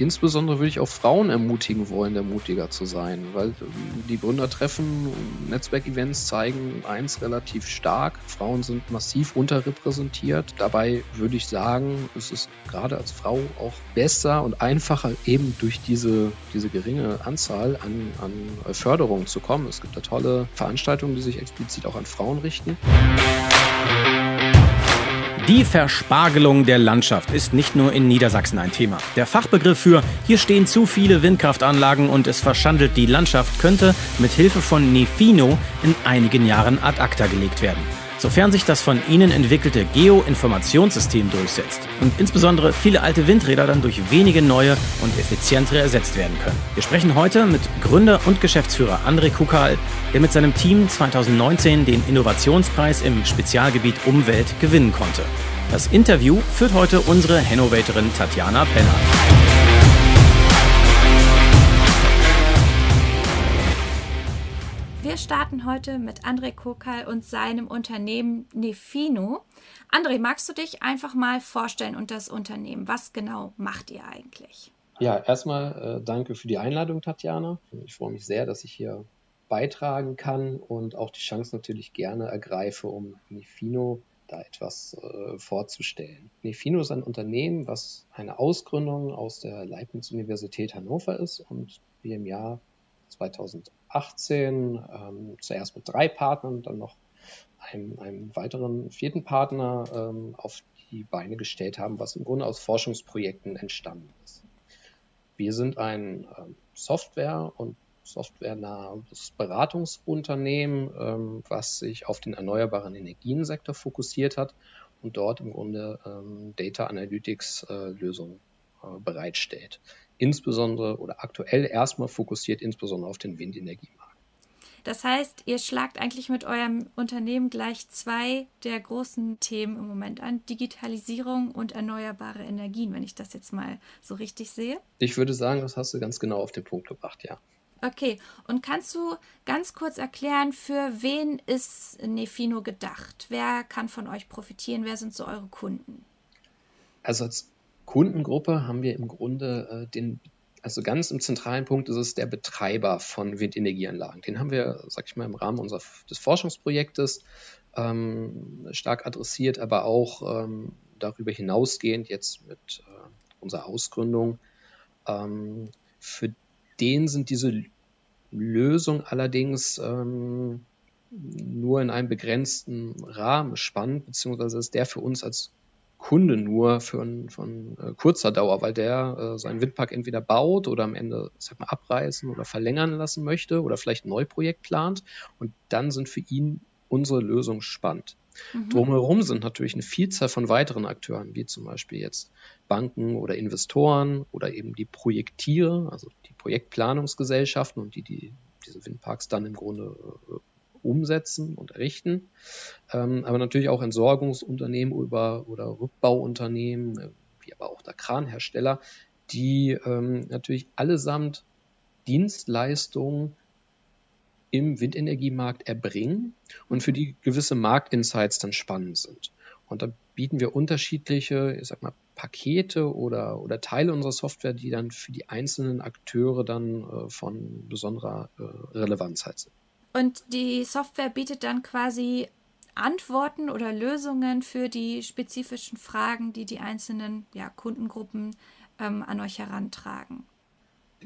insbesondere würde ich auch Frauen ermutigen wollen, der mutiger zu sein, weil ähm, die Gründertreffen, Netzwerkevents zeigen eins relativ stark. Frauen sind massiv unterrepräsentiert. Dabei würde ich sagen, es ist gerade als Frau auch besser und einfacher eben durch diese, diese geringe Anzahl an, an Förderungen zu kommen. Es gibt da tolle Veranstaltungen, die sich explizit auch an Frauen richten. Die Verspargelung der Landschaft ist nicht nur in Niedersachsen ein Thema. Der Fachbegriff für hier stehen zu viele Windkraftanlagen und es verschandelt die Landschaft könnte mit Hilfe von Nefino in einigen Jahren ad acta gelegt werden sofern sich das von Ihnen entwickelte Geo-Informationssystem durchsetzt und insbesondere viele alte Windräder dann durch wenige neue und effizientere ersetzt werden können. Wir sprechen heute mit Gründer und Geschäftsführer André Kukal, der mit seinem Team 2019 den Innovationspreis im Spezialgebiet Umwelt gewinnen konnte. Das Interview führt heute unsere Hennovatorin Tatjana Penner. Wir starten heute mit André Kokal und seinem Unternehmen Nefino. André, magst du dich einfach mal vorstellen und das Unternehmen? Was genau macht ihr eigentlich? Ja, erstmal äh, danke für die Einladung, Tatjana. Ich freue mich sehr, dass ich hier beitragen kann und auch die Chance natürlich gerne ergreife, um Nefino da etwas äh, vorzustellen. Nefino ist ein Unternehmen, was eine Ausgründung aus der Leibniz-Universität Hannover ist und wir im Jahr 2018 ähm, zuerst mit drei Partnern, dann noch einem, einem weiteren vierten Partner ähm, auf die Beine gestellt haben, was im Grunde aus Forschungsprojekten entstanden ist. Wir sind ein ähm, Software- und softwarenahes Beratungsunternehmen, ähm, was sich auf den erneuerbaren Energiensektor fokussiert hat und dort im Grunde ähm, Data Analytics äh, Lösungen äh, bereitstellt insbesondere oder aktuell erstmal fokussiert insbesondere auf den Windenergiemarkt. Das heißt, ihr schlagt eigentlich mit eurem Unternehmen gleich zwei der großen Themen im Moment an, Digitalisierung und erneuerbare Energien, wenn ich das jetzt mal so richtig sehe. Ich würde sagen, das hast du ganz genau auf den Punkt gebracht, ja. Okay, und kannst du ganz kurz erklären, für wen ist Nefino gedacht? Wer kann von euch profitieren? Wer sind so eure Kunden? Also als Kundengruppe haben wir im Grunde äh, den, also ganz im zentralen Punkt ist es der Betreiber von Windenergieanlagen. Den haben wir, sag ich mal, im Rahmen unseres des Forschungsprojektes ähm, stark adressiert, aber auch ähm, darüber hinausgehend jetzt mit äh, unserer Ausgründung. Ähm, für den sind diese Lösungen allerdings ähm, nur in einem begrenzten Rahmen spannend, beziehungsweise ist der für uns als Kunde nur für von äh, kurzer Dauer, weil der äh, seinen Windpark entweder baut oder am Ende sag mal, abreißen oder verlängern lassen möchte oder vielleicht ein Neuprojekt plant. Und dann sind für ihn unsere Lösungen spannend. Mhm. Drumherum sind natürlich eine Vielzahl von weiteren Akteuren, wie zum Beispiel jetzt Banken oder Investoren oder eben die Projektiere, also die Projektplanungsgesellschaften und die, die diese Windparks dann im Grunde äh, umsetzen und errichten. Ähm, aber natürlich auch Entsorgungsunternehmen über, oder Rückbauunternehmen, äh, wie aber auch der Kranhersteller, die ähm, natürlich allesamt Dienstleistungen im Windenergiemarkt erbringen und für die gewisse Marktinsights dann spannend sind. Und da bieten wir unterschiedliche, ich sag mal, Pakete oder, oder Teile unserer Software, die dann für die einzelnen Akteure dann äh, von besonderer äh, Relevanz halt sind. Und die Software bietet dann quasi Antworten oder Lösungen für die spezifischen Fragen, die die einzelnen ja, Kundengruppen ähm, an euch herantragen.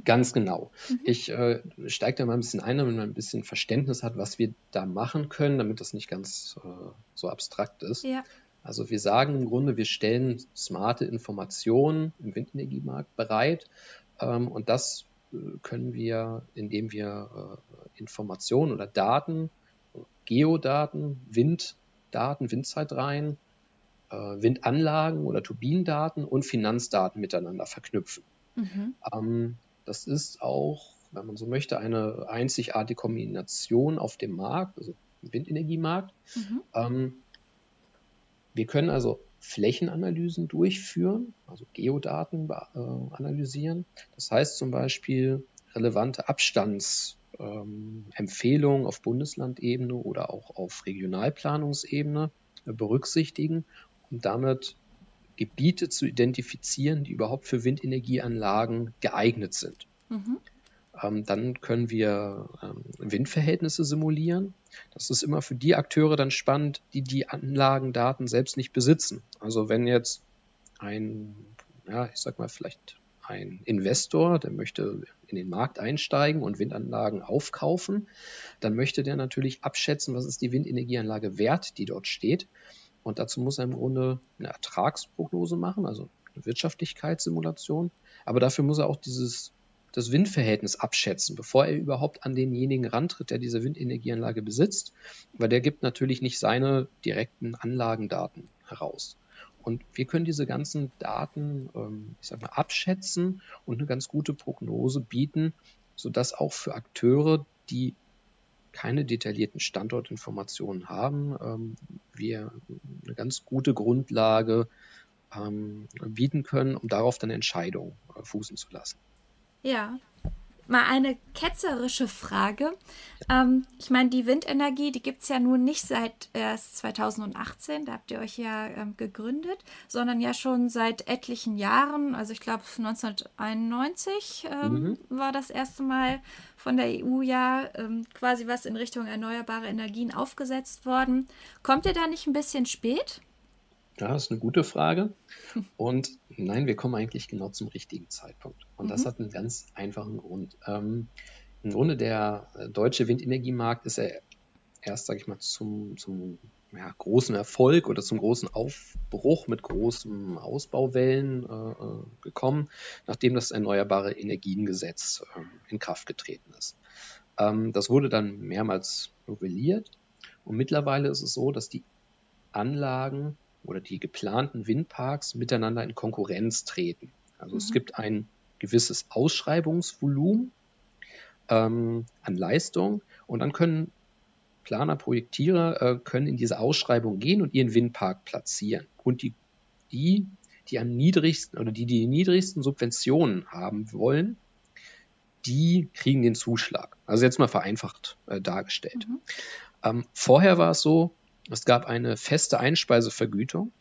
Ganz genau. Mhm. Ich äh, steige da mal ein bisschen ein, damit man ein bisschen Verständnis hat, was wir da machen können, damit das nicht ganz äh, so abstrakt ist. Ja. Also wir sagen im Grunde, wir stellen smarte Informationen im Windenergiemarkt bereit ähm, und das können wir, indem wir äh, Informationen oder Daten, Geodaten, Winddaten, Windzeitreihen, äh, Windanlagen oder Turbinendaten und Finanzdaten miteinander verknüpfen. Mhm. Ähm, das ist auch, wenn man so möchte, eine einzigartige Kombination auf dem Markt, also im Windenergiemarkt. Mhm. Ähm, wir können also Flächenanalysen durchführen, also Geodaten äh, analysieren. Das heißt zum Beispiel relevante Abstandsempfehlungen ähm, auf Bundeslandebene oder auch auf Regionalplanungsebene äh, berücksichtigen und damit Gebiete zu identifizieren, die überhaupt für Windenergieanlagen geeignet sind. Mhm. Ähm, dann können wir ähm, Windverhältnisse simulieren. Das ist immer für die Akteure dann spannend, die die Anlagendaten selbst nicht besitzen. Also wenn jetzt ein, ja, ich sag mal vielleicht ein Investor, der möchte in den Markt einsteigen und Windanlagen aufkaufen, dann möchte der natürlich abschätzen, was ist die Windenergieanlage wert, die dort steht. Und dazu muss er im Grunde eine Ertragsprognose machen, also eine Wirtschaftlichkeitssimulation. Aber dafür muss er auch dieses das Windverhältnis abschätzen, bevor er überhaupt an denjenigen rantritt, der diese Windenergieanlage besitzt, weil der gibt natürlich nicht seine direkten Anlagendaten heraus. Und wir können diese ganzen Daten, ähm, ich sag mal, abschätzen und eine ganz gute Prognose bieten, sodass auch für Akteure, die keine detaillierten Standortinformationen haben, ähm, wir eine ganz gute Grundlage ähm, bieten können, um darauf dann Entscheidungen äh, fußen zu lassen. Ja. Mal eine ketzerische Frage. Ähm, ich meine, die Windenergie, die gibt es ja nun nicht seit erst 2018, da habt ihr euch ja ähm, gegründet, sondern ja schon seit etlichen Jahren. Also ich glaube 1991 ähm, mhm. war das erste Mal von der EU ja ähm, quasi was in Richtung erneuerbare Energien aufgesetzt worden. Kommt ihr da nicht ein bisschen spät? Ja, das ist eine gute Frage. Und nein, wir kommen eigentlich genau zum richtigen Zeitpunkt. Und mhm. das hat einen ganz einfachen Grund. Ähm, Im Grunde der äh, deutsche Windenergiemarkt ist ja erst, sage ich mal, zum, zum ja, großen Erfolg oder zum großen Aufbruch mit großen Ausbauwellen äh, äh gekommen, nachdem das Erneuerbare Energiengesetz äh, in Kraft getreten ist. Ähm, das wurde dann mehrmals novelliert und mittlerweile ist es so, dass die Anlagen oder die geplanten Windparks miteinander in Konkurrenz treten. Also mhm. es gibt ein gewisses Ausschreibungsvolumen ähm, an Leistung und dann können Planer, Projektierer äh, können in diese Ausschreibung gehen und ihren Windpark platzieren. Und die, die, die am niedrigsten oder die, die niedrigsten Subventionen haben wollen, die kriegen den Zuschlag. Also jetzt mal vereinfacht äh, dargestellt. Mhm. Ähm, vorher war es so, es gab eine feste Einspeisevergütung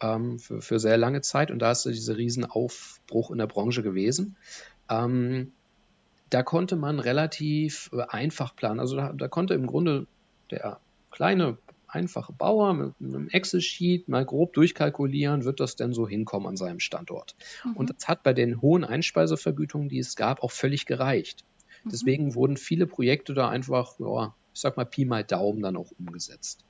ähm, für, für sehr lange Zeit und da ist dieser Riesenaufbruch in der Branche gewesen. Ähm, da konnte man relativ äh, einfach planen. Also da, da, konnte im Grunde der kleine, einfache Bauer mit einem Excel-Sheet mal grob durchkalkulieren, wird das denn so hinkommen an seinem Standort. Mhm. Und das hat bei den hohen Einspeisevergütungen, die es gab, auch völlig gereicht. Mhm. Deswegen wurden viele Projekte da einfach, ja, ich sag mal Pi mal Daumen dann auch umgesetzt.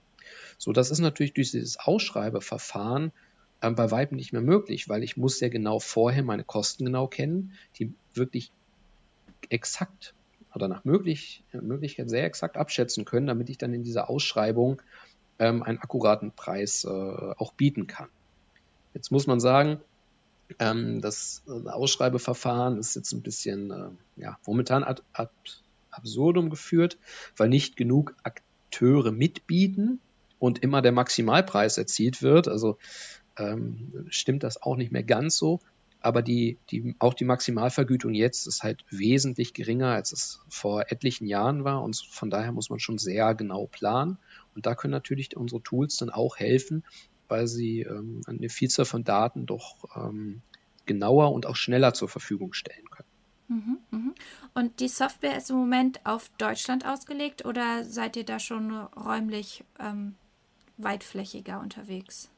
So, das ist natürlich durch dieses Ausschreibeverfahren äh, bei weitem nicht mehr möglich, weil ich muss ja genau vorher meine Kosten genau kennen, die wirklich exakt oder nach möglich, Möglichkeit sehr exakt abschätzen können, damit ich dann in dieser Ausschreibung ähm, einen akkuraten Preis äh, auch bieten kann. Jetzt muss man sagen, ähm, das äh, Ausschreibeverfahren ist jetzt ein bisschen äh, ja, momentan ad, ad absurdum geführt, weil nicht genug Akteure mitbieten und immer der Maximalpreis erzielt wird. Also ähm, stimmt das auch nicht mehr ganz so. Aber die, die, auch die Maximalvergütung jetzt ist halt wesentlich geringer, als es vor etlichen Jahren war. Und von daher muss man schon sehr genau planen. Und da können natürlich unsere Tools dann auch helfen, weil sie ähm, eine Vielzahl von Daten doch ähm, genauer und auch schneller zur Verfügung stellen können. Mhm, mhm. Und die Software ist im Moment auf Deutschland ausgelegt oder seid ihr da schon räumlich ähm, weitflächiger unterwegs?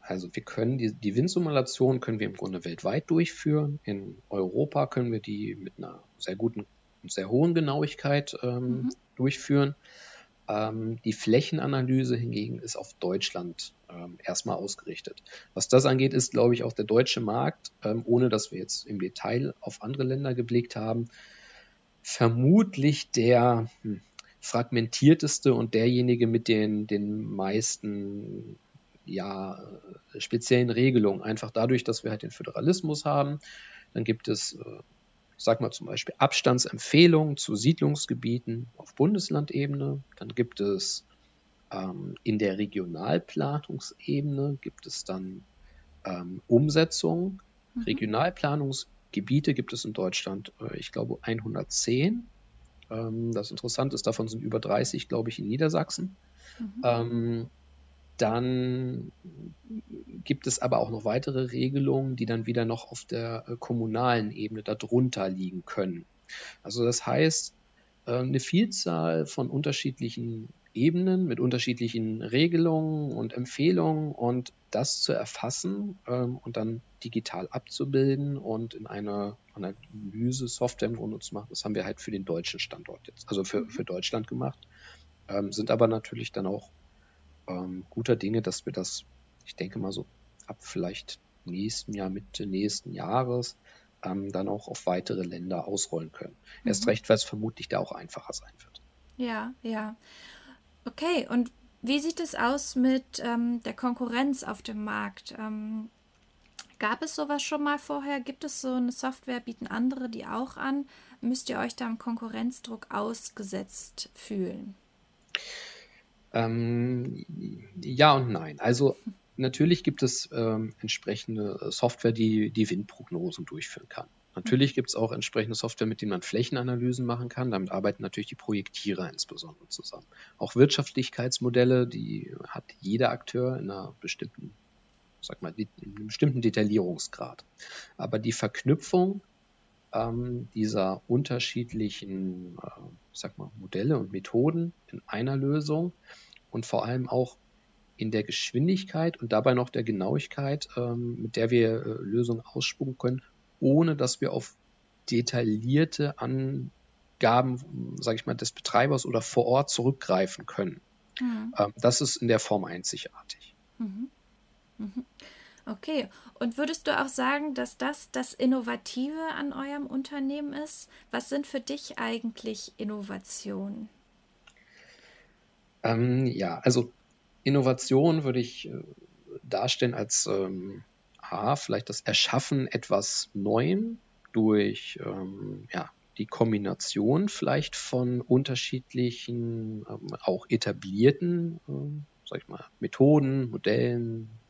Also wir können die, die Windsimulation können wir im Grunde weltweit durchführen. In Europa können wir die mit einer sehr guten und sehr hohen Genauigkeit ähm, mhm. durchführen. Ähm, die Flächenanalyse hingegen ist auf Deutschland ähm, erstmal ausgerichtet. Was das angeht, ist, glaube ich, auch der deutsche Markt, ähm, ohne dass wir jetzt im Detail auf andere Länder geblickt haben, vermutlich der, hm, fragmentierteste und derjenige mit den, den meisten ja, speziellen Regelungen. Einfach dadurch, dass wir halt den Föderalismus haben. Dann gibt es, äh, ich sag mal zum Beispiel Abstandsempfehlungen zu Siedlungsgebieten auf Bundeslandebene. Dann gibt es ähm, in der Regionalplanungsebene gibt es dann ähm, Umsetzung. Mhm. Regionalplanungsgebiete gibt es in Deutschland, äh, ich glaube, 110. Ähm, das Interessante ist, davon sind über 30, glaube ich, in Niedersachsen. Mhm. Ähm, dann gibt es aber auch noch weitere Regelungen, die dann wieder noch auf der äh, kommunalen Ebene darunter liegen können. Also das heißt, äh, eine Vielzahl von unterschiedlichen Ebenen mit unterschiedlichen Regelungen und Empfehlungen und das zu erfassen ähm, und dann digital abzubilden und in eine Analyse-Software im Grunde zu machen, das haben wir halt für den deutschen Standort jetzt, also für, für Deutschland gemacht, ähm, sind aber natürlich dann auch ähm, guter Dinge, dass wir das, ich denke mal so ab vielleicht nächsten Jahr, Mitte nächsten Jahres, ähm, dann auch auf weitere Länder ausrollen können. Mhm. Erst recht, weil es vermutlich da auch einfacher sein wird. Ja, ja. Okay, und wie sieht es aus mit ähm, der Konkurrenz auf dem Markt? Ähm, gab es sowas schon mal vorher? Gibt es so eine Software? Bieten andere die auch an? Müsst ihr euch da im Konkurrenzdruck ausgesetzt fühlen? Ähm, ja und nein. Also natürlich gibt es ähm, entsprechende Software, die die Windprognosen durchführen kann. Natürlich gibt es auch entsprechende Software, mit denen man Flächenanalysen machen kann. Damit arbeiten natürlich die Projektierer insbesondere zusammen. Auch Wirtschaftlichkeitsmodelle, die hat jeder Akteur in einer bestimmten, sag mal, in einem bestimmten Detaillierungsgrad. Aber die Verknüpfung ähm, dieser unterschiedlichen, äh, sag mal, Modelle und Methoden in einer Lösung und vor allem auch in der Geschwindigkeit und dabei noch der Genauigkeit, ähm, mit der wir äh, Lösungen ausspucken können, ohne dass wir auf detaillierte Angaben, sage ich mal, des Betreibers oder vor Ort zurückgreifen können. Mhm. Ähm, das ist in der Form einzigartig. Mhm. Mhm. Okay, und würdest du auch sagen, dass das das Innovative an eurem Unternehmen ist? Was sind für dich eigentlich Innovationen? Ähm, ja, also Innovation würde ich äh, darstellen als ähm, A, vielleicht das Erschaffen etwas Neuem durch ähm, ja, die Kombination vielleicht von unterschiedlichen, ähm, auch etablierten, ähm, sag ich mal, Methoden, Modellen,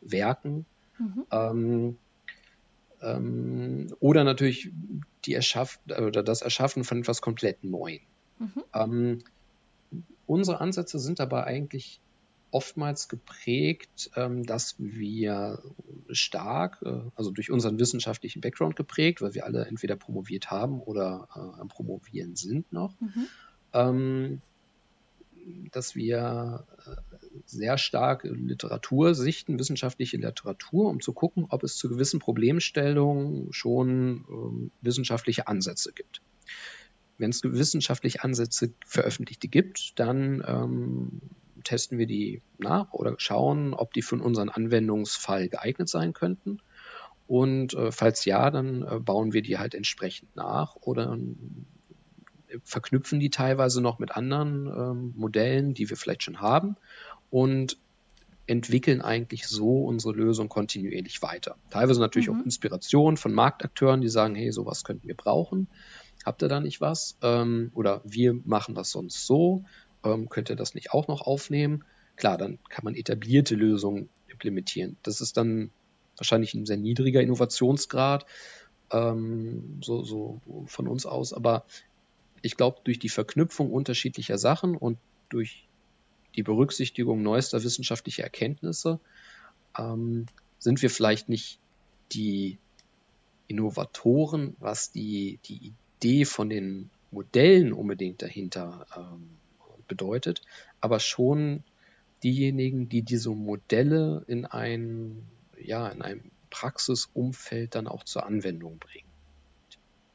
Werken. Mhm. Ähm, ähm, oder natürlich die Erschaff oder das Erschaffen von etwas komplett Neuem. Mhm. Ähm, unsere Ansätze sind dabei eigentlich oftmals geprägt, ähm, dass wir stark, äh, also durch unseren wissenschaftlichen Background geprägt, weil wir alle entweder promoviert haben oder äh, am Promovieren sind noch, mhm. ähm, dass wir äh, sehr stark Literatur sichten, wissenschaftliche Literatur, um zu gucken, ob es zu gewissen Problemstellungen schon ähm, wissenschaftliche Ansätze gibt. Wenn es wissenschaftliche Ansätze veröffentlichte gibt, dann ähm, testen wir die nach oder schauen, ob die für unseren Anwendungsfall geeignet sein könnten. Und äh, falls ja, dann äh, bauen wir die halt entsprechend nach oder äh, verknüpfen die teilweise noch mit anderen ähm, Modellen, die wir vielleicht schon haben und entwickeln eigentlich so unsere Lösung kontinuierlich weiter. Teilweise natürlich mhm. auch Inspiration von Marktakteuren, die sagen, hey, sowas könnten wir brauchen. Habt ihr da nicht was? Ähm, oder wir machen das sonst so. Ähm, könnt ihr das nicht auch noch aufnehmen? Klar, dann kann man etablierte Lösungen implementieren. Das ist dann wahrscheinlich ein sehr niedriger Innovationsgrad, ähm, so, so von uns aus. Aber ich glaube, durch die Verknüpfung unterschiedlicher Sachen und durch die Berücksichtigung neuester wissenschaftlicher Erkenntnisse ähm, sind wir vielleicht nicht die Innovatoren, was die, die Idee von den Modellen unbedingt dahinter ähm, bedeutet, aber schon diejenigen, die diese Modelle in ein, ja, in einem Praxisumfeld dann auch zur Anwendung bringen.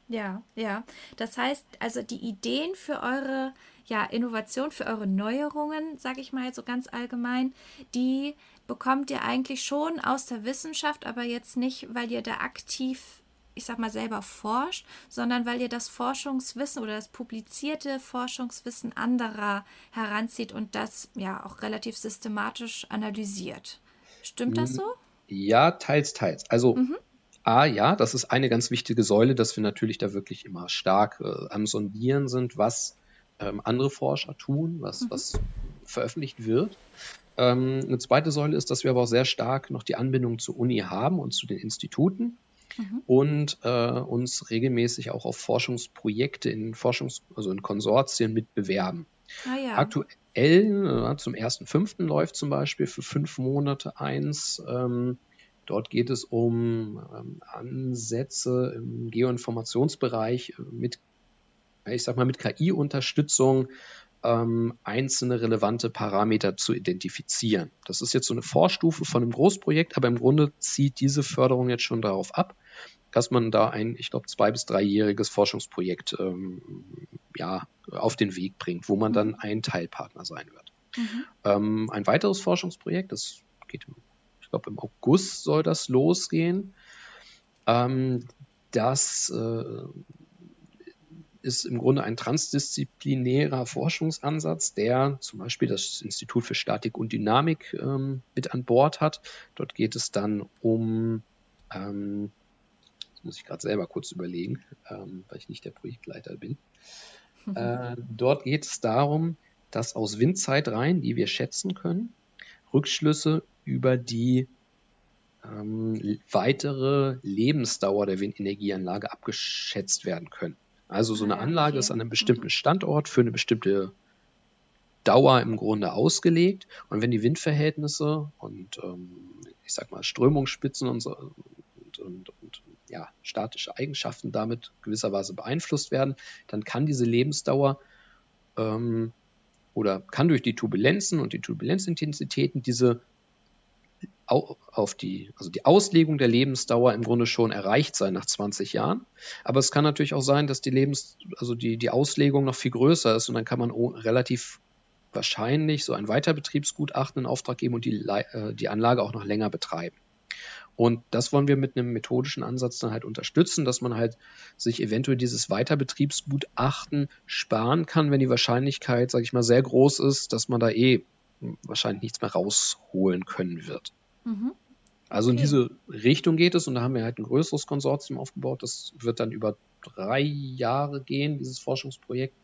Ja, ja. Das heißt, also die Ideen für eure ja, Innovation, für eure Neuerungen, sage ich mal so ganz allgemein, die bekommt ihr eigentlich schon aus der Wissenschaft, aber jetzt nicht, weil ihr da aktiv, ich sag mal, selber forscht, sondern weil ihr das Forschungswissen oder das publizierte Forschungswissen anderer heranzieht und das ja auch relativ systematisch analysiert. Stimmt das so? Ja, teils, teils. Also mhm. A, ja, das ist eine ganz wichtige Säule, dass wir natürlich da wirklich immer stark äh, am Sondieren sind, was ähm, andere Forscher tun, was, mhm. was veröffentlicht wird. Ähm, eine zweite Säule ist, dass wir aber auch sehr stark noch die Anbindung zur Uni haben und zu den Instituten mhm. und äh, uns regelmäßig auch auf Forschungsprojekte in Forschungs-, also in Konsortien mitbewerben. Ah, ja. Aktuell äh, zum 1.5. läuft zum Beispiel für fünf Monate eins. Ähm, dort geht es um ähm, Ansätze im Geoinformationsbereich mit, ich sag mal, mit KI-Unterstützung ähm, einzelne relevante Parameter zu identifizieren. Das ist jetzt so eine Vorstufe von einem Großprojekt, aber im Grunde zieht diese Förderung jetzt schon darauf ab, dass man da ein, ich glaube, zwei- bis dreijähriges Forschungsprojekt ähm, ja, auf den Weg bringt, wo man dann ein Teilpartner sein wird. Mhm. Ähm, ein weiteres Forschungsprojekt, das geht, ich glaube, im August soll das losgehen. Ähm, das äh, ist im Grunde ein transdisziplinärer Forschungsansatz, der zum Beispiel das Institut für Statik und Dynamik ähm, mit an Bord hat. Dort geht es dann um ähm, muss ich gerade selber kurz überlegen, ähm, weil ich nicht der Projektleiter bin. Äh, dort geht es darum, dass aus Windzeitreihen, die wir schätzen können, Rückschlüsse über die ähm, weitere Lebensdauer der Windenergieanlage abgeschätzt werden können. Also so eine ah, Anlage ist an einem bestimmten. Standort für eine bestimmte Dauer im Grunde ausgelegt. Und wenn die Windverhältnisse und ähm, ich sag mal Strömungsspitzen und, so, und, und, und ja, statische Eigenschaften damit gewisserweise beeinflusst werden, dann kann diese Lebensdauer ähm, oder kann durch die Turbulenzen und die Turbulenzintensitäten diese auf die, also die Auslegung der Lebensdauer im Grunde schon erreicht sein nach 20 Jahren. Aber es kann natürlich auch sein, dass die Lebens, also die, die Auslegung noch viel größer ist und dann kann man relativ wahrscheinlich so ein Weiterbetriebsgutachten in Auftrag geben und die, äh, die Anlage auch noch länger betreiben. Und das wollen wir mit einem methodischen Ansatz dann halt unterstützen, dass man halt sich eventuell dieses Weiterbetriebsgutachten sparen kann, wenn die Wahrscheinlichkeit, sage ich mal, sehr groß ist, dass man da eh wahrscheinlich nichts mehr rausholen können wird. Mhm. Also in diese Richtung geht es und da haben wir halt ein größeres Konsortium aufgebaut. Das wird dann über drei Jahre gehen, dieses Forschungsprojekt.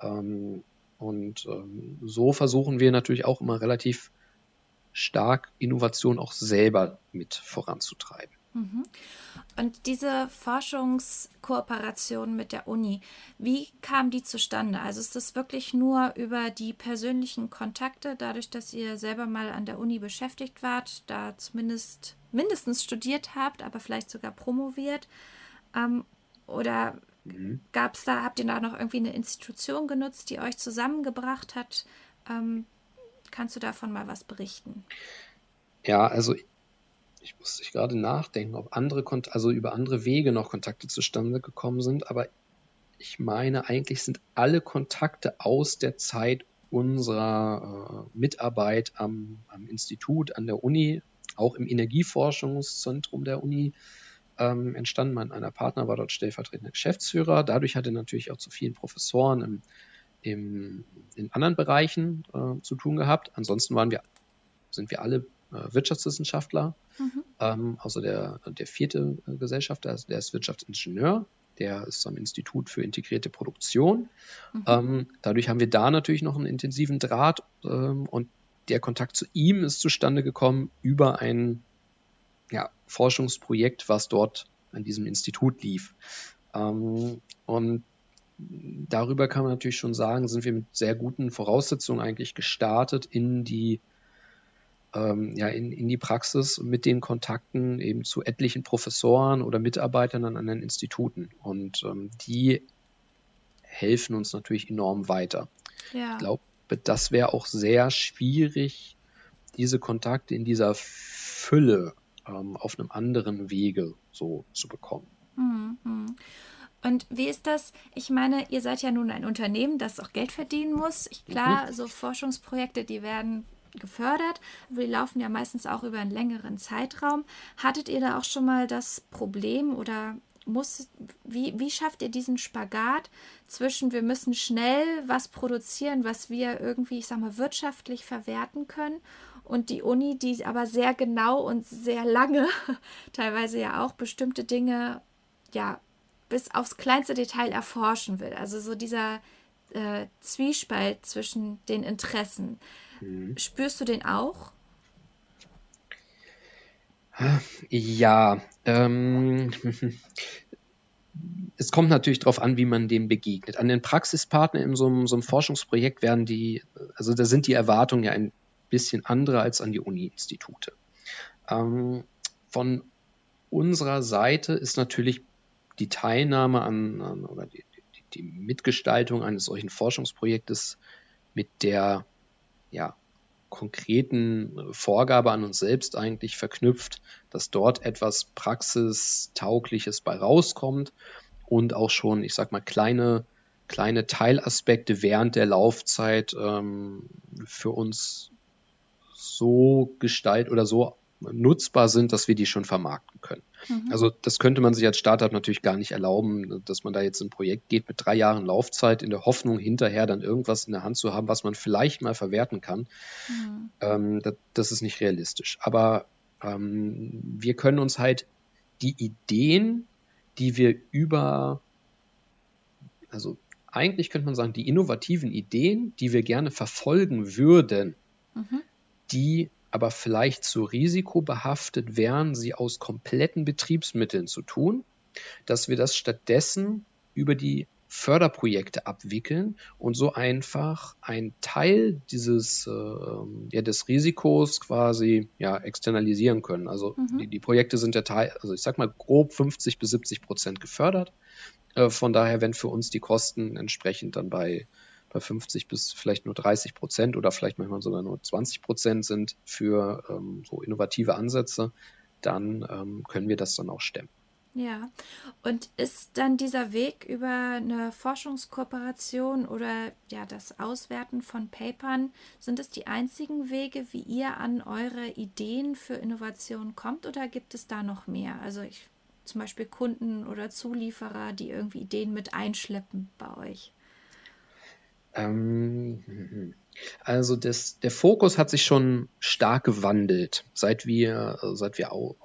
Ähm, und ähm, so versuchen wir natürlich auch immer relativ stark Innovation auch selber mit voranzutreiben. Mhm. Und diese Forschungskooperation mit der Uni, wie kam die zustande? Also ist das wirklich nur über die persönlichen Kontakte, dadurch, dass ihr selber mal an der Uni beschäftigt wart, da zumindest mindestens studiert habt, aber vielleicht sogar promoviert? Ähm, oder mhm. gab es da, habt ihr da noch irgendwie eine Institution genutzt, die euch zusammengebracht hat? Ähm, Kannst du davon mal was berichten? Ja, also ich muss gerade nachdenken, ob andere Kont also über andere Wege noch Kontakte zustande gekommen sind, aber ich meine, eigentlich sind alle Kontakte aus der Zeit unserer äh, Mitarbeit am, am, Institut, an der Uni, auch im Energieforschungszentrum der Uni ähm, entstanden. Mein einer Partner war dort stellvertretender Geschäftsführer. Dadurch hatte natürlich auch zu vielen Professoren im im, in anderen Bereichen äh, zu tun gehabt. Ansonsten waren wir, sind wir alle Wirtschaftswissenschaftler, mhm. ähm, außer der, der vierte äh, Gesellschaft, der, der, ist Wirtschaftsingenieur, der ist am Institut für integrierte Produktion. Mhm. Ähm, dadurch haben wir da natürlich noch einen intensiven Draht ähm, und der Kontakt zu ihm ist zustande gekommen über ein ja, Forschungsprojekt, was dort an diesem Institut lief. Ähm, und darüber kann man natürlich schon sagen, sind wir mit sehr guten Voraussetzungen eigentlich gestartet in die ähm, ja, in, in die Praxis mit den Kontakten eben zu etlichen Professoren oder Mitarbeitern an anderen Instituten. Und ähm, die helfen uns natürlich enorm weiter. Ja. Ich glaube, das wäre auch sehr schwierig, diese Kontakte in dieser Fülle ähm, auf einem anderen Wege so zu bekommen. Mhm. Und wie ist das? Ich meine, ihr seid ja nun ein Unternehmen, das auch Geld verdienen muss. Ich, klar, mhm. so Forschungsprojekte, die werden gefördert, aber die laufen ja meistens auch über einen längeren Zeitraum. Hattet ihr da auch schon mal das Problem oder muss, wie, wie schafft ihr diesen Spagat zwischen, wir müssen schnell was produzieren, was wir irgendwie, ich sag mal, wirtschaftlich verwerten können und die Uni, die aber sehr genau und sehr lange, teilweise ja auch bestimmte Dinge ja bis aufs kleinste Detail erforschen will. Also so dieser äh, Zwiespalt zwischen den Interessen. Mhm. Spürst du den auch? Ja, ähm, es kommt natürlich darauf an, wie man dem begegnet. An den Praxispartner in so einem, so einem Forschungsprojekt werden die, also da sind die Erwartungen ja ein bisschen andere als an die Uni-Institute. Ähm, von unserer Seite ist natürlich die Teilnahme an, an oder die, die, die, Mitgestaltung eines solchen Forschungsprojektes mit der ja, konkreten Vorgabe an uns selbst eigentlich verknüpft, dass dort etwas Praxistaugliches bei rauskommt und auch schon, ich sag mal, kleine, kleine Teilaspekte während der Laufzeit ähm, für uns so gestaltet oder so nutzbar sind, dass wir die schon vermarkten können. Mhm. Also das könnte man sich als Startup natürlich gar nicht erlauben, dass man da jetzt ein Projekt geht mit drei Jahren Laufzeit in der Hoffnung, hinterher dann irgendwas in der Hand zu haben, was man vielleicht mal verwerten kann. Mhm. Ähm, das, das, ist nicht realistisch. Aber ähm, wir können uns halt die Ideen, die wir über, also eigentlich könnte man sagen, die innovativen Ideen, die wir gerne verfolgen würden, mhm. die aber vielleicht zu risikobehaftet wären, sie aus kompletten Betriebsmitteln zu tun, dass wir das stattdessen über die Förderprojekte abwickeln und so einfach ein Teil dieses äh, ja, des Risikos quasi ja externalisieren können. Also mhm. die, die, Projekte sind ja Teil, also ich sag mal grob 50 bis 70 Prozent gefördert. Äh, von daher, wenn für uns die Kosten entsprechend dann bei bei 50 bis vielleicht nur 30 Prozent oder vielleicht manchmal sogar nur 20 Prozent sind für ähm, so innovative Ansätze, dann ähm, können wir das dann auch stemmen. Ja, und ist dann dieser Weg über eine Forschungskooperation oder ja das Auswerten von Papern, sind es die einzigen Wege, wie ihr an eure Ideen für Innovation kommt oder gibt es da noch mehr? Also ich, zum Beispiel Kunden oder Zulieferer, die irgendwie Ideen mit einschleppen bei euch? Ähm, also das, der Fokus hat sich schon stark gewandelt, seit wir, seit wir auch,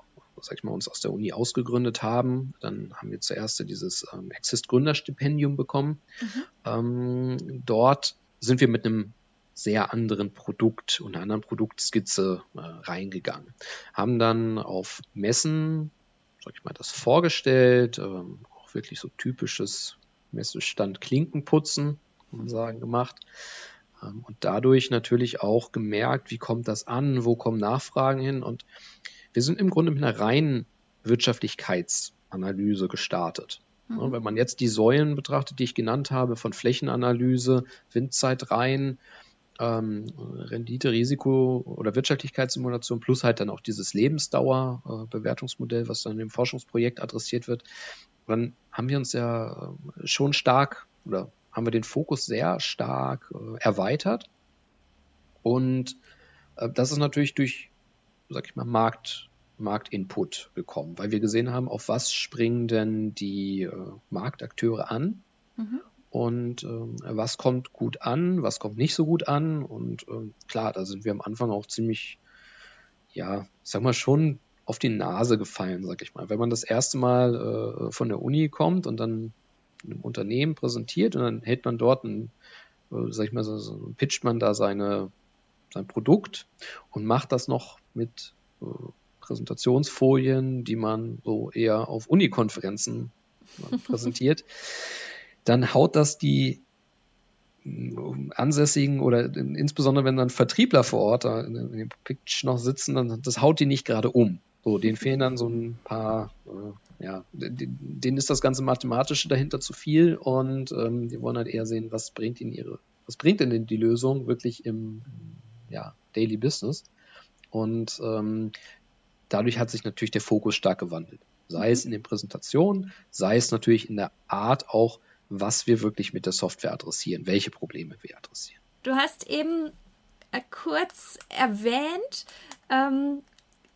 sag ich mal, uns aus der Uni ausgegründet haben. Dann haben wir zuerst dieses ähm, Exist Gründerstipendium bekommen. Mhm. Ähm, dort sind wir mit einem sehr anderen Produkt und einer anderen Produktskizze äh, reingegangen. Haben dann auf Messen, sag ich mal, das vorgestellt, ähm, auch wirklich so typisches Messestand Klinkenputzen man sagen, gemacht. Ähm, und dadurch natürlich auch gemerkt, wie kommt das an, wo kommen Nachfragen hin. Und wir sind im Grunde mit einer reinen Wirtschaftlichkeitsanalyse gestartet. Mhm. Wenn man jetzt die Säulen betrachtet, die ich genannt habe, von Flächenanalyse, Windzeit rein, ähm, Rendite, Risiko oder Wirtschaftlichkeitssimulation plus halt dann auch dieses Lebensdauerbewertungsmodell, was dann im Forschungsprojekt adressiert wird, dann haben wir uns ja äh, schon stark oder haben wir den Fokus sehr stark äh, erweitert. Und äh, das ist natürlich durch, sag ich mal, Markt, Marktinput gekommen, weil wir gesehen haben, auf was springen denn die äh, Marktakteure an mhm. und ähm, was kommt gut an, was kommt nicht so gut an. Und ähm, klar, da sind wir am Anfang auch ziemlich, ja, sag mal schon auf die Nase gefallen, sag ich mal. Wenn man das erste Mal äh, von der Uni kommt und dann einem Unternehmen präsentiert und dann hält man dort ein, äh, sag ich mal, so, so pitcht man da seine, sein Produkt und macht das noch mit äh, Präsentationsfolien, die man so eher auf Unikonferenzen präsentiert, dann haut das die äh, Ansässigen oder insbesondere wenn dann Vertriebler vor Ort da in, dem Pitch noch sitzen, dann das haut die nicht gerade um. So, denen fehlen dann so ein paar äh, ja, denen ist das ganze Mathematische dahinter zu viel und ähm, die wollen halt eher sehen, was bringt ihnen ihre, was bringt denn die Lösung wirklich im, ja, Daily Business. Und ähm, dadurch hat sich natürlich der Fokus stark gewandelt. Sei es in den Präsentationen, sei es natürlich in der Art auch, was wir wirklich mit der Software adressieren, welche Probleme wir adressieren. Du hast eben äh, kurz erwähnt, ähm,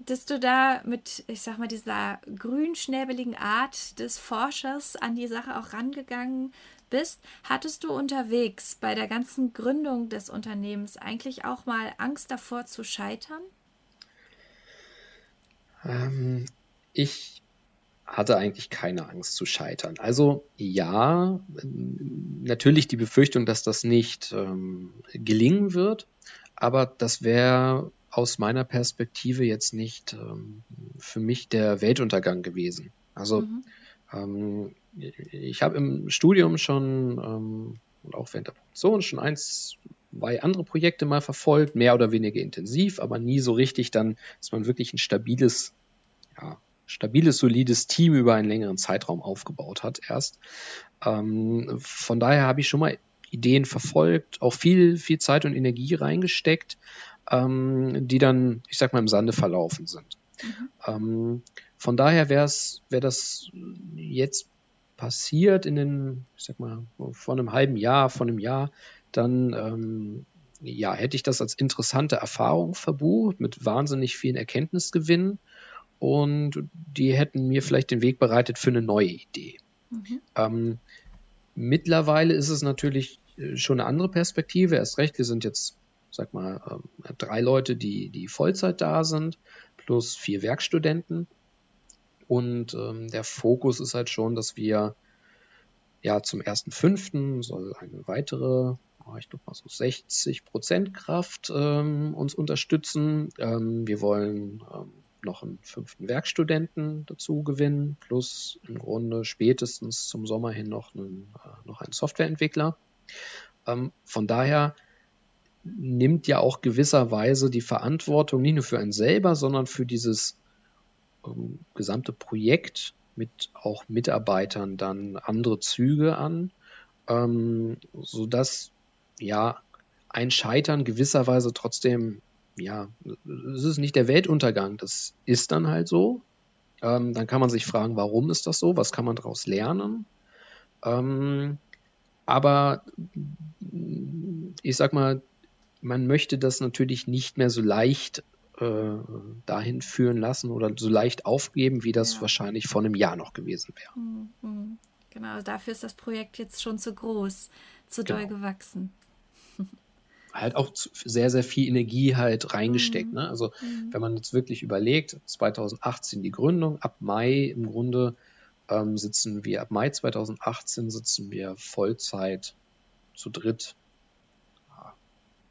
dass du da mit, ich sag mal, dieser grünschnäbeligen Art des Forschers an die Sache auch rangegangen bist, hattest du unterwegs bei der ganzen Gründung des Unternehmens eigentlich auch mal Angst davor zu scheitern? Ähm, ich hatte eigentlich keine Angst zu scheitern. Also ja, natürlich die Befürchtung, dass das nicht ähm, gelingen wird, aber das wäre aus meiner Perspektive jetzt nicht ähm, für mich der Weltuntergang gewesen. Also mhm. ähm, ich habe im Studium schon ähm, und auch während der Produktion schon eins, zwei andere Projekte mal verfolgt, mehr oder weniger intensiv, aber nie so richtig dann, dass man wirklich ein stabiles, ja, stabiles, solides Team über einen längeren Zeitraum aufgebaut hat erst. Ähm, von daher habe ich schon mal Ideen verfolgt, auch viel, viel Zeit und Energie reingesteckt, ähm, die dann, ich sag mal, im Sande verlaufen sind. Mhm. Ähm, von daher wäre es, wäre das jetzt passiert in den, ich sag mal, vor einem halben Jahr, vor einem Jahr, dann ähm, ja, hätte ich das als interessante Erfahrung verbucht mit wahnsinnig vielen Erkenntnisgewinnen und die hätten mir vielleicht den Weg bereitet für eine neue Idee. Mhm. Ähm, mittlerweile ist es natürlich äh, schon eine andere Perspektive. Erst recht, wir sind jetzt, sag mal, ähm, drei Leute, die, die Vollzeit da sind, plus vier Werkstudenten. Und ähm, der Fokus ist halt schon, dass wir ja zum ersten fünften soll eine weitere, oh, ich glaube mal so 60 Prozent Kraft ähm, uns unterstützen. Ähm, wir wollen ähm, noch einen fünften Werkstudenten dazu gewinnen, plus im Grunde spätestens zum Sommer hin noch einen, äh, noch einen Softwareentwickler. Ähm, von daher nimmt ja auch gewisserweise die Verantwortung nicht nur für einen selber, sondern für dieses ähm, gesamte Projekt mit auch Mitarbeitern dann andere Züge an, ähm, sodass ja ein Scheitern gewisserweise trotzdem, ja, es ist nicht der Weltuntergang, das ist dann halt so. Ähm, dann kann man sich fragen, warum ist das so? Was kann man daraus lernen? Ähm, aber ich sag mal, man möchte das natürlich nicht mehr so leicht äh, dahin führen lassen oder so leicht aufgeben, wie das ja. wahrscheinlich vor einem Jahr noch gewesen wäre. Mhm. Genau, also dafür ist das Projekt jetzt schon zu groß, zu genau. doll gewachsen. Halt auch sehr, sehr viel Energie halt reingesteckt. Mhm. Ne? Also mhm. wenn man jetzt wirklich überlegt, 2018 die Gründung, ab Mai im Grunde ähm, sitzen wir, ab Mai 2018 sitzen wir Vollzeit zu dritt,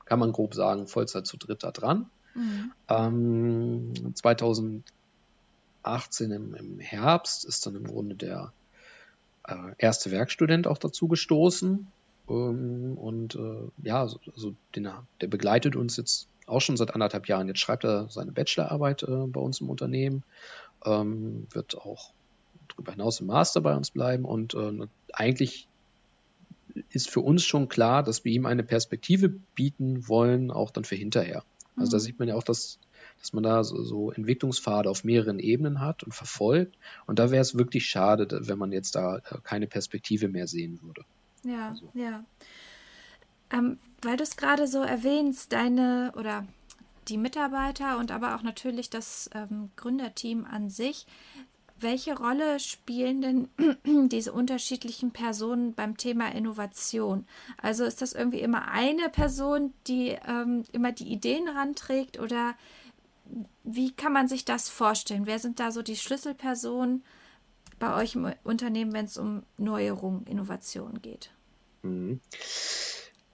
kann man grob sagen, Vollzeit zu dritt da dran. Mhm. Ähm, 2018 im, im, Herbst ist dann im Grunde der äh, erste Werkstudent auch dazu gestoßen. Ähm, und äh, ja, also, also den, der begleitet uns jetzt auch schon seit anderthalb Jahren. Jetzt schreibt er seine Bachelorarbeit äh, bei uns im Unternehmen, ähm, wird auch darüber hinaus im Master bei uns bleiben und äh, eigentlich ist für uns schon klar, dass wir ihm eine Perspektive bieten wollen, auch dann für hinterher. Also da mhm. sieht man ja auch, dass, dass man da so, so Entwicklungspfade auf mehreren Ebenen hat und verfolgt. Und da wäre es wirklich schade, wenn man jetzt da äh, keine Perspektive mehr sehen würde. Ja, also. ja. Ähm, weil du es gerade so erwähnst, deine oder die Mitarbeiter und aber auch natürlich das ähm, Gründerteam an sich. Welche Rolle spielen denn diese unterschiedlichen Personen beim Thema Innovation? Also ist das irgendwie immer eine Person, die ähm, immer die Ideen ranträgt oder wie kann man sich das vorstellen? Wer sind da so die Schlüsselpersonen bei euch im Unternehmen, wenn es um Neuerungen, Innovationen geht? Mhm.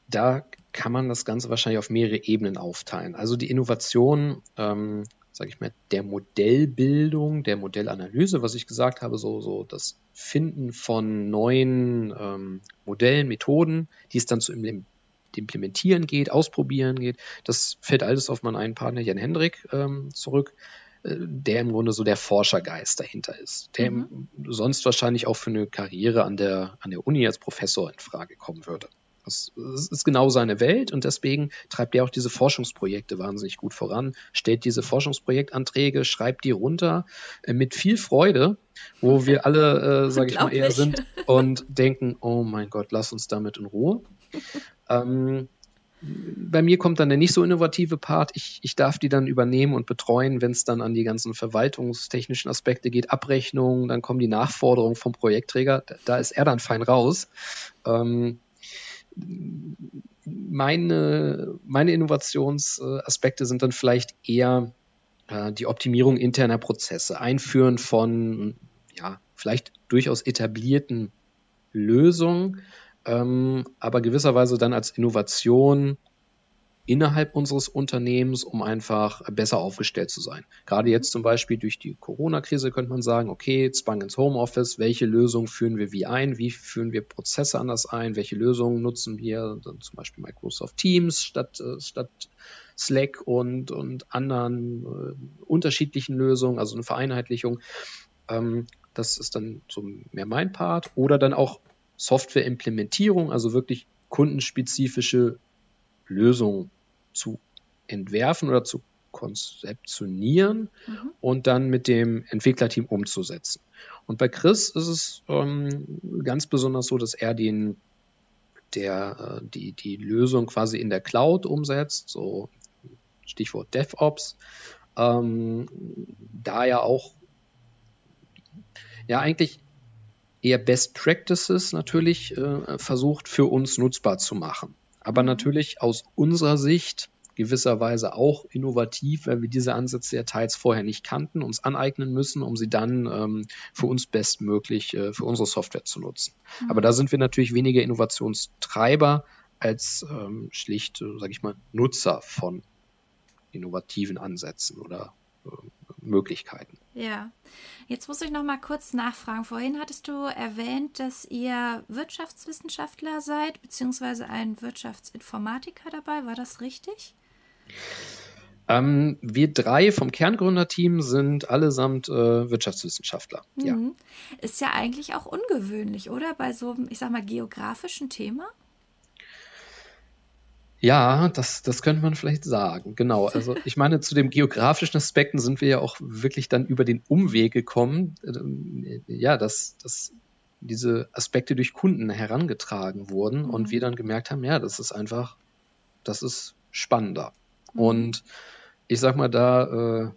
Da kann man das Ganze wahrscheinlich auf mehrere Ebenen aufteilen. Also die Innovation ähm, sage ich mal, der Modellbildung, der Modellanalyse, was ich gesagt habe, so, so das Finden von neuen ähm, Modellen, Methoden, die es dann zu implementieren geht, ausprobieren geht. Das fällt alles auf meinen einen Partner Jan Hendrik ähm, zurück, äh, der im Grunde so der Forschergeist dahinter ist, der mhm. sonst wahrscheinlich auch für eine Karriere an der, an der Uni als Professor in Frage kommen würde. Das, ist genau seine Welt und deswegen treibt er auch diese Forschungsprojekte wahnsinnig gut voran, stellt diese Forschungsprojektanträge, schreibt die runter äh, mit viel Freude, wo wir alle, äh, sage ich mal, eher sind und denken, oh mein Gott, lass uns damit in Ruhe. ähm, bei mir kommt dann der nicht so innovative Part. Ich, ich darf die dann übernehmen und betreuen, wenn es dann an die ganzen verwaltungstechnischen Aspekte geht, Abrechnungen, dann kommen die Nachforderungen vom Projektträger. Da, da ist er dann fein raus. Ähm, meine, meine Innovationsaspekte sind dann vielleicht eher äh, die Optimierung interner Prozesse, Einführen von ja, vielleicht durchaus etablierten Lösungen, ähm, aber gewisserweise dann als Innovation innerhalb unseres Unternehmens, um einfach besser aufgestellt zu sein. Gerade jetzt zum Beispiel durch die Corona-Krise könnte man sagen, okay, Zwang ins Homeoffice, welche Lösungen führen wir wie ein, wie führen wir Prozesse anders ein, welche Lösungen nutzen wir, zum Beispiel Microsoft Teams statt, äh, statt Slack und, und anderen äh, unterschiedlichen Lösungen, also eine Vereinheitlichung. Ähm, das ist dann so mehr mein Part. Oder dann auch Softwareimplementierung, also wirklich kundenspezifische Lösungen zu entwerfen oder zu konzeptionieren mhm. und dann mit dem Entwicklerteam umzusetzen. Und bei Chris ist es ähm, ganz besonders so, dass er den, der, äh, die, die Lösung quasi in der Cloud umsetzt, so Stichwort DevOps, ähm, da ja auch ja eigentlich eher Best Practices natürlich äh, versucht für uns nutzbar zu machen. Aber natürlich aus unserer Sicht gewisserweise auch innovativ, weil wir diese Ansätze ja teils vorher nicht kannten, uns aneignen müssen, um sie dann ähm, für uns bestmöglich äh, für unsere Software zu nutzen. Mhm. Aber da sind wir natürlich weniger Innovationstreiber als ähm, schlicht, äh, sage ich mal, Nutzer von innovativen Ansätzen oder äh, Möglichkeiten. Ja, jetzt muss ich noch mal kurz nachfragen. Vorhin hattest du erwähnt, dass ihr Wirtschaftswissenschaftler seid, beziehungsweise ein Wirtschaftsinformatiker dabei. War das richtig? Ähm, wir drei vom Kerngründerteam sind allesamt äh, Wirtschaftswissenschaftler. Mhm. Ja. Ist ja eigentlich auch ungewöhnlich, oder? Bei so einem, ich sag mal, geografischen Thema? Ja, das, das könnte man vielleicht sagen. Genau. Also ich meine, zu den geografischen Aspekten sind wir ja auch wirklich dann über den Umweg gekommen. Ähm, ja, dass, dass diese Aspekte durch Kunden herangetragen wurden mhm. und wir dann gemerkt haben, ja, das ist einfach, das ist spannender. Mhm. Und ich sag mal, da äh,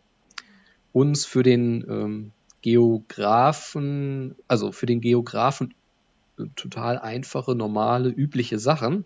uns für den ähm, Geografen, also für den Geografen äh, total einfache, normale, übliche Sachen,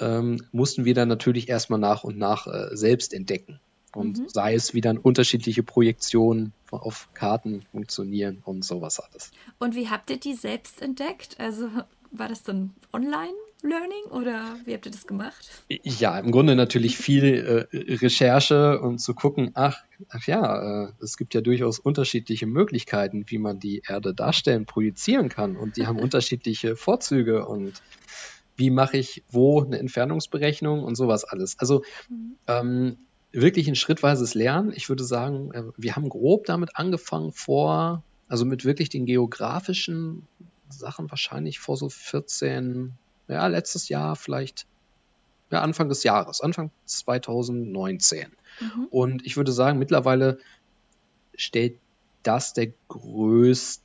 ähm, mussten wir dann natürlich erstmal nach und nach äh, selbst entdecken. Und mhm. sei es, wie dann unterschiedliche Projektionen auf Karten funktionieren und sowas alles. Und wie habt ihr die selbst entdeckt? Also war das dann online? Learning oder wie habt ihr das gemacht? Ja, im Grunde natürlich viel äh, Recherche und zu gucken, ach, ach ja, äh, es gibt ja durchaus unterschiedliche Möglichkeiten, wie man die Erde darstellen, projizieren kann und die haben unterschiedliche Vorzüge und wie mache ich wo eine Entfernungsberechnung und sowas alles. Also mhm. ähm, wirklich ein schrittweises Lernen. Ich würde sagen, äh, wir haben grob damit angefangen vor, also mit wirklich den geografischen Sachen wahrscheinlich vor so 14, ja, letztes Jahr vielleicht, ja, Anfang des Jahres, Anfang 2019. Mhm. Und ich würde sagen, mittlerweile stellt das der größte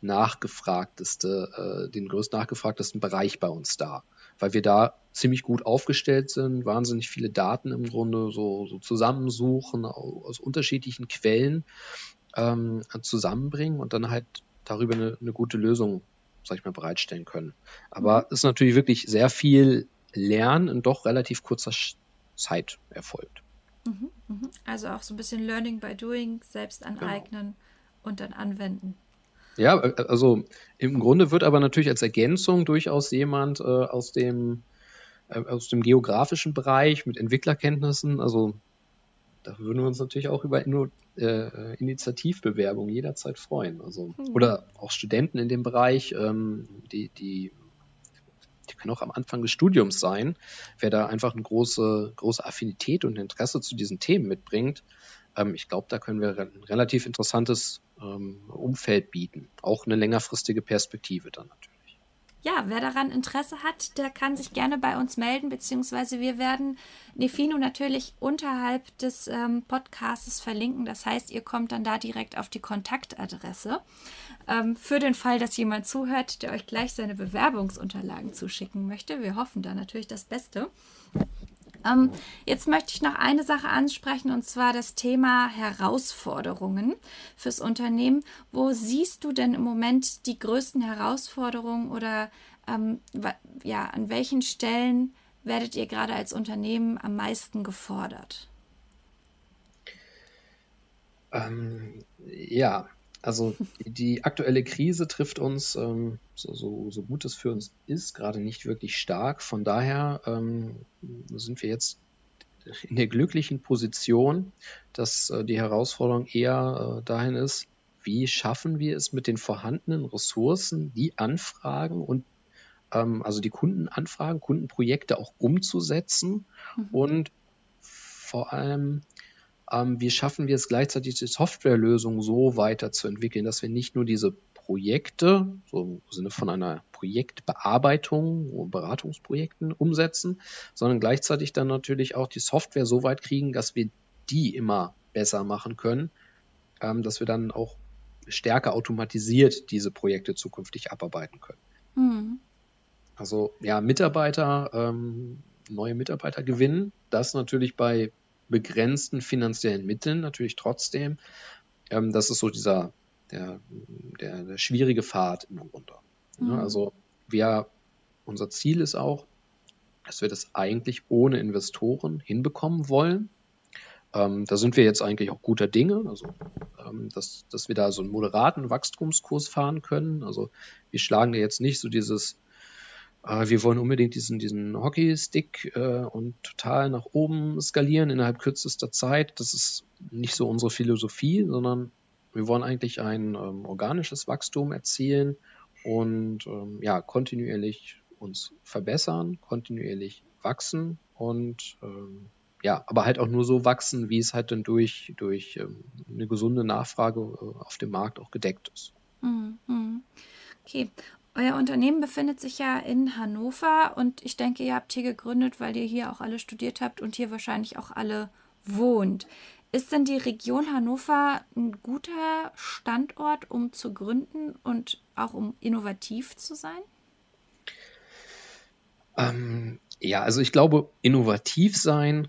nachgefragteste, äh, den größt nachgefragtesten Bereich bei uns dar, weil wir da ziemlich gut aufgestellt sind, wahnsinnig viele Daten im Grunde so, so zusammensuchen aus unterschiedlichen Quellen ähm, zusammenbringen und dann halt darüber eine, eine gute Lösung, sag ich mal, bereitstellen können. Aber mhm. es ist natürlich wirklich sehr viel Lernen in doch relativ kurzer Zeit erfolgt. Mhm, mhm. Also auch so ein bisschen Learning by Doing, selbst aneignen genau. und dann anwenden. Ja, äh, also im Grunde wird aber natürlich als Ergänzung durchaus jemand äh, aus dem äh, aus dem geografischen Bereich mit Entwicklerkenntnissen, also da würden wir uns natürlich auch über Inno, äh, Initiativbewerbungen jederzeit freuen. Also, mhm. Oder auch Studenten in dem Bereich, ähm, die, die, die können auch am Anfang des Studiums sein. Wer da einfach eine große, große Affinität und Interesse zu diesen Themen mitbringt, ähm, ich glaube, da können wir ein relativ interessantes ähm, Umfeld bieten. Auch eine längerfristige Perspektive dann natürlich. Ja, wer daran Interesse hat, der kann sich gerne bei uns melden, beziehungsweise wir werden Nefino natürlich unterhalb des ähm, Podcasts verlinken. Das heißt, ihr kommt dann da direkt auf die Kontaktadresse. Ähm, für den Fall, dass jemand zuhört, der euch gleich seine Bewerbungsunterlagen zuschicken möchte. Wir hoffen da natürlich das Beste. Ähm, jetzt möchte ich noch eine Sache ansprechen und zwar das Thema Herausforderungen fürs Unternehmen. Wo siehst du denn im Moment die größten Herausforderungen oder ähm, ja, an welchen Stellen werdet ihr gerade als Unternehmen am meisten gefordert? Ähm, ja, also die aktuelle Krise trifft uns, ähm, so, so, so, gut es für uns ist, gerade nicht wirklich stark. Von daher ähm, sind wir jetzt in der glücklichen Position, dass äh, die Herausforderung eher äh, dahin ist, wie schaffen wir es mit den vorhandenen Ressourcen, die Anfragen und ähm, also die Kundenanfragen, Kundenprojekte auch umzusetzen mhm. und vor allem ähm, wie schaffen wir es gleichzeitig, die Softwarelösung so weiterzuentwickeln, dass wir nicht nur diese Projekte, so im Sinne von einer Projektbearbeitung und Beratungsprojekten umsetzen, sondern gleichzeitig dann natürlich auch die Software so weit kriegen, dass wir die immer besser machen können, ähm, dass wir dann auch stärker automatisiert diese Projekte zukünftig abarbeiten können. Mhm. Also ja, Mitarbeiter, ähm, neue Mitarbeiter gewinnen, das natürlich bei begrenzten finanziellen Mitteln natürlich trotzdem. Ähm, das ist so dieser der, der, der schwierige Pfad im Grunde. Mhm. Ja, also wir, unser Ziel ist auch, dass wir das eigentlich ohne Investoren hinbekommen wollen. Ähm, da sind wir jetzt eigentlich auch guter Dinge, also ähm, dass, dass wir da so einen moderaten Wachstumskurs fahren können. Also wir schlagen da jetzt nicht so dieses wir wollen unbedingt diesen, diesen Hockeystick äh, und total nach oben skalieren innerhalb kürzester Zeit. Das ist nicht so unsere Philosophie, sondern wir wollen eigentlich ein ähm, organisches Wachstum erzielen und ähm, ja, kontinuierlich uns verbessern, kontinuierlich wachsen und ähm, ja, aber halt auch nur so wachsen, wie es halt dann durch, durch ähm, eine gesunde Nachfrage äh, auf dem Markt auch gedeckt ist. Mhm. Okay, euer Unternehmen befindet sich ja in Hannover und ich denke, ihr habt hier gegründet, weil ihr hier auch alle studiert habt und hier wahrscheinlich auch alle wohnt. Ist denn die Region Hannover ein guter Standort, um zu gründen und auch um innovativ zu sein? Ähm, ja, also ich glaube, innovativ sein,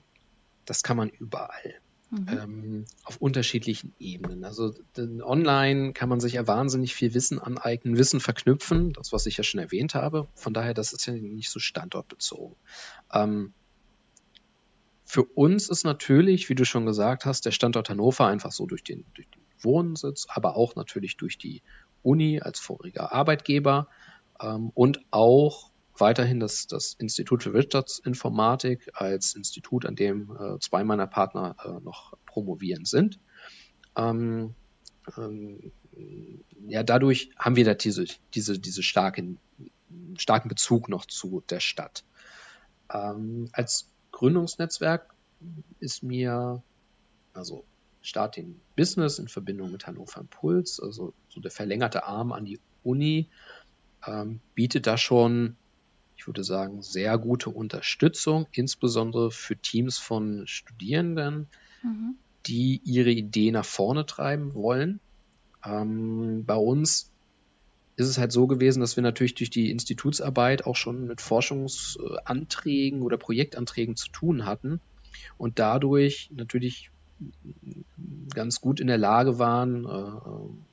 das kann man überall mhm. ähm, auf unterschiedlichen Ebenen. Also online kann man sich ja wahnsinnig viel Wissen aneignen, Wissen verknüpfen, das, was ich ja schon erwähnt habe. Von daher, das ist ja nicht so standortbezogen. Ähm, für uns ist natürlich, wie du schon gesagt hast, der Standort Hannover einfach so durch den, durch den Wohnsitz, aber auch natürlich durch die Uni als voriger Arbeitgeber ähm, und auch weiterhin das, das Institut für Wirtschaftsinformatik als Institut, an dem äh, zwei meiner Partner äh, noch promovieren sind. Ähm, ähm, ja, dadurch haben wir da diese, diese, diese starken, starken Bezug noch zu der Stadt. Ähm, als Gründungsnetzwerk ist mir, also Start in Business in Verbindung mit Hannover Impuls, also so der verlängerte Arm an die Uni, ähm, bietet da schon ich würde sagen, sehr gute Unterstützung, insbesondere für Teams von Studierenden, mhm. die ihre Idee nach vorne treiben wollen. Ähm, bei uns ist es halt so gewesen, dass wir natürlich durch die Institutsarbeit auch schon mit Forschungsanträgen oder Projektanträgen zu tun hatten und dadurch natürlich ganz gut in der Lage waren, äh,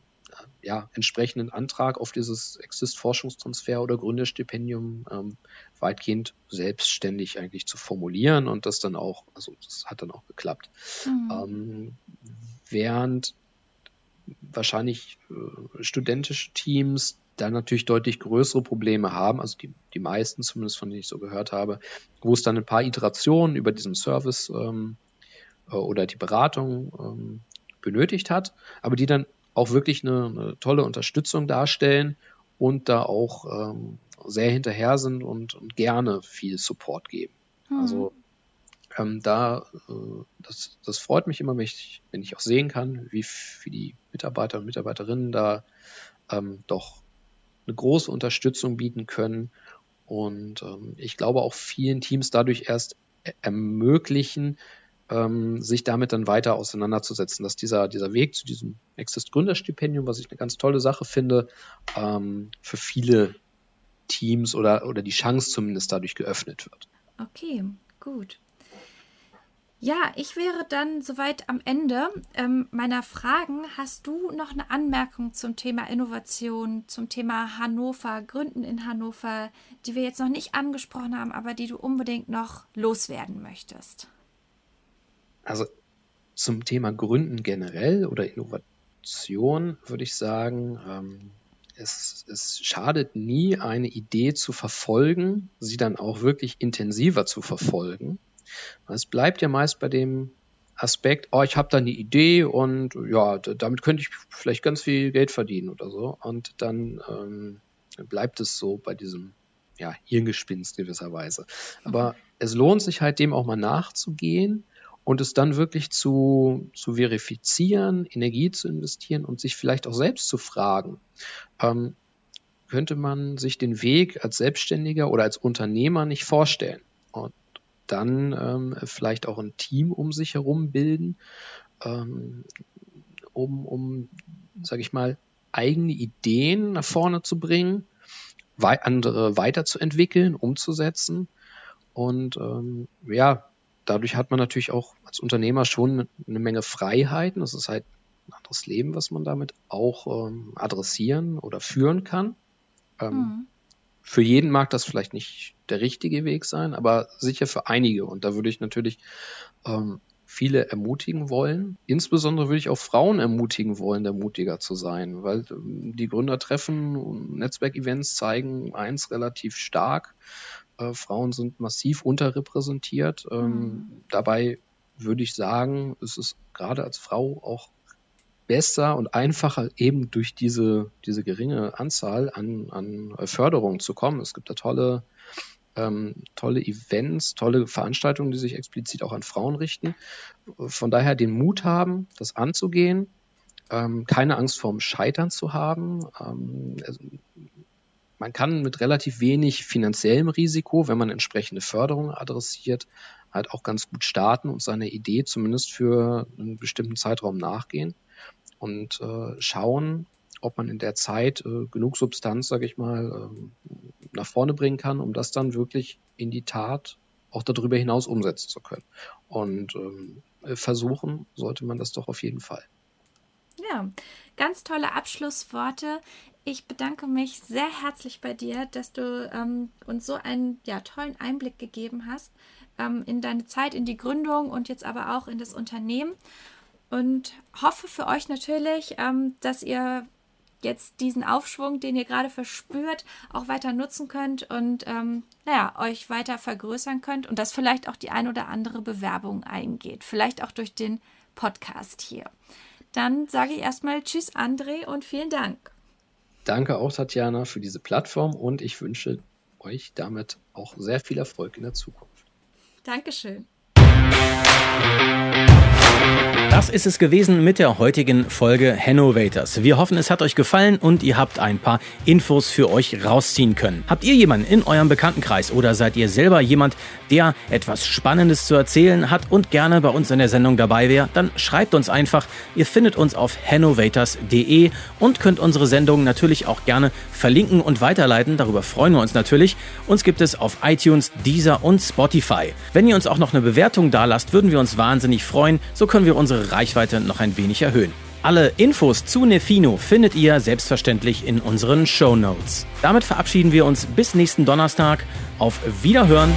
ja, entsprechenden Antrag auf dieses Exist-Forschungstransfer oder Gründerstipendium ähm, weitgehend selbstständig eigentlich zu formulieren und das dann auch, also das hat dann auch geklappt. Mhm. Ähm, während wahrscheinlich äh, studentische Teams da natürlich deutlich größere Probleme haben, also die, die meisten zumindest, von denen ich so gehört habe, wo es dann ein paar Iterationen über diesen Service ähm, äh, oder die Beratung ähm, benötigt hat, aber die dann auch wirklich eine, eine tolle Unterstützung darstellen und da auch ähm, sehr hinterher sind und, und, gerne viel Support geben. Mhm. Also ähm, da, äh, das, das freut mich immer, wenn ich, wenn ich auch sehen kann, wie, wie die Mitarbeiter und Mitarbeiterinnen da ähm, doch eine große Unterstützung bieten können. Und ähm, ich glaube auch vielen Teams dadurch erst ermöglichen, ähm, sich damit dann weiter auseinanderzusetzen, dass dieser, dieser Weg zu diesem Exist Gründerstipendium, was ich eine ganz tolle Sache finde, ähm, für viele Teams oder, oder die Chance zumindest dadurch geöffnet wird. Okay, gut. Ja, ich wäre dann soweit am Ende ähm, meiner Fragen. Hast du noch eine Anmerkung zum Thema Innovation, zum Thema Hannover, Gründen in Hannover, die wir jetzt noch nicht angesprochen haben, aber die du unbedingt noch loswerden möchtest? Also zum Thema Gründen generell oder Innovation würde ich sagen, ähm, es, es schadet nie, eine Idee zu verfolgen, sie dann auch wirklich intensiver zu verfolgen. Es bleibt ja meist bei dem Aspekt, oh, ich habe da eine Idee und ja, damit könnte ich vielleicht ganz viel Geld verdienen oder so. Und dann ähm, bleibt es so bei diesem ja, Hirngespinst gewisserweise. Aber es lohnt sich halt dem auch mal nachzugehen und es dann wirklich zu, zu verifizieren, Energie zu investieren und sich vielleicht auch selbst zu fragen, ähm, könnte man sich den Weg als Selbstständiger oder als Unternehmer nicht vorstellen. Und dann ähm, vielleicht auch ein Team um sich herum bilden, ähm, um, um sage ich mal, eigene Ideen nach vorne zu bringen, wei andere weiterzuentwickeln, umzusetzen. Und ähm, ja, dadurch hat man natürlich auch als Unternehmer schon eine Menge Freiheiten. Das ist halt ein anderes Leben, was man damit auch ähm, adressieren oder führen kann. Ähm, mhm. Für jeden mag das vielleicht nicht der richtige Weg sein, aber sicher für einige. Und da würde ich natürlich ähm, viele ermutigen wollen. Insbesondere würde ich auch Frauen ermutigen wollen, der mutiger zu sein, weil ähm, die Gründertreffen und Netzwerkevents zeigen eins relativ stark. Äh, Frauen sind massiv unterrepräsentiert. Ähm, mhm. Dabei würde ich sagen, es ist gerade als Frau auch besser und einfacher eben durch diese, diese geringe Anzahl an, an Förderungen zu kommen. Es gibt da tolle, ähm, tolle Events, tolle Veranstaltungen, die sich explizit auch an Frauen richten. Von daher den Mut haben, das anzugehen, ähm, keine Angst vorm Scheitern zu haben. Ähm, also man kann mit relativ wenig finanziellem Risiko, wenn man entsprechende Förderungen adressiert, halt auch ganz gut starten und seine Idee zumindest für einen bestimmten Zeitraum nachgehen und äh, schauen, ob man in der Zeit äh, genug Substanz, sage ich mal, äh, nach vorne bringen kann, um das dann wirklich in die Tat auch darüber hinaus umsetzen zu können. Und ähm, versuchen sollte man das doch auf jeden Fall. Ja, ganz tolle Abschlussworte. Ich bedanke mich sehr herzlich bei dir, dass du ähm, uns so einen ja, tollen Einblick gegeben hast ähm, in deine Zeit, in die Gründung und jetzt aber auch in das Unternehmen und hoffe für euch natürlich, ähm, dass ihr jetzt diesen Aufschwung, den ihr gerade verspürt, auch weiter nutzen könnt und ähm, naja, euch weiter vergrößern könnt und dass vielleicht auch die ein oder andere Bewerbung eingeht. Vielleicht auch durch den Podcast hier. Dann sage ich erstmal Tschüss, André, und vielen Dank. Danke auch, Tatjana, für diese Plattform und ich wünsche euch damit auch sehr viel Erfolg in der Zukunft. Dankeschön. Das ist es gewesen mit der heutigen Folge Hannovators. Wir hoffen, es hat euch gefallen und ihr habt ein paar Infos für euch rausziehen können. Habt ihr jemanden in eurem Bekanntenkreis oder seid ihr selber jemand, der etwas Spannendes zu erzählen hat und gerne bei uns in der Sendung dabei wäre, dann schreibt uns einfach. Ihr findet uns auf hannovators.de und könnt unsere Sendung natürlich auch gerne verlinken und weiterleiten. Darüber freuen wir uns natürlich. Uns gibt es auf iTunes, Deezer und Spotify. Wenn ihr uns auch noch eine Bewertung da lasst, würden wir uns wahnsinnig freuen. So können wir Reichweite noch ein wenig erhöhen. Alle Infos zu Nefino findet ihr selbstverständlich in unseren Show Notes. Damit verabschieden wir uns bis nächsten Donnerstag. Auf Wiederhören!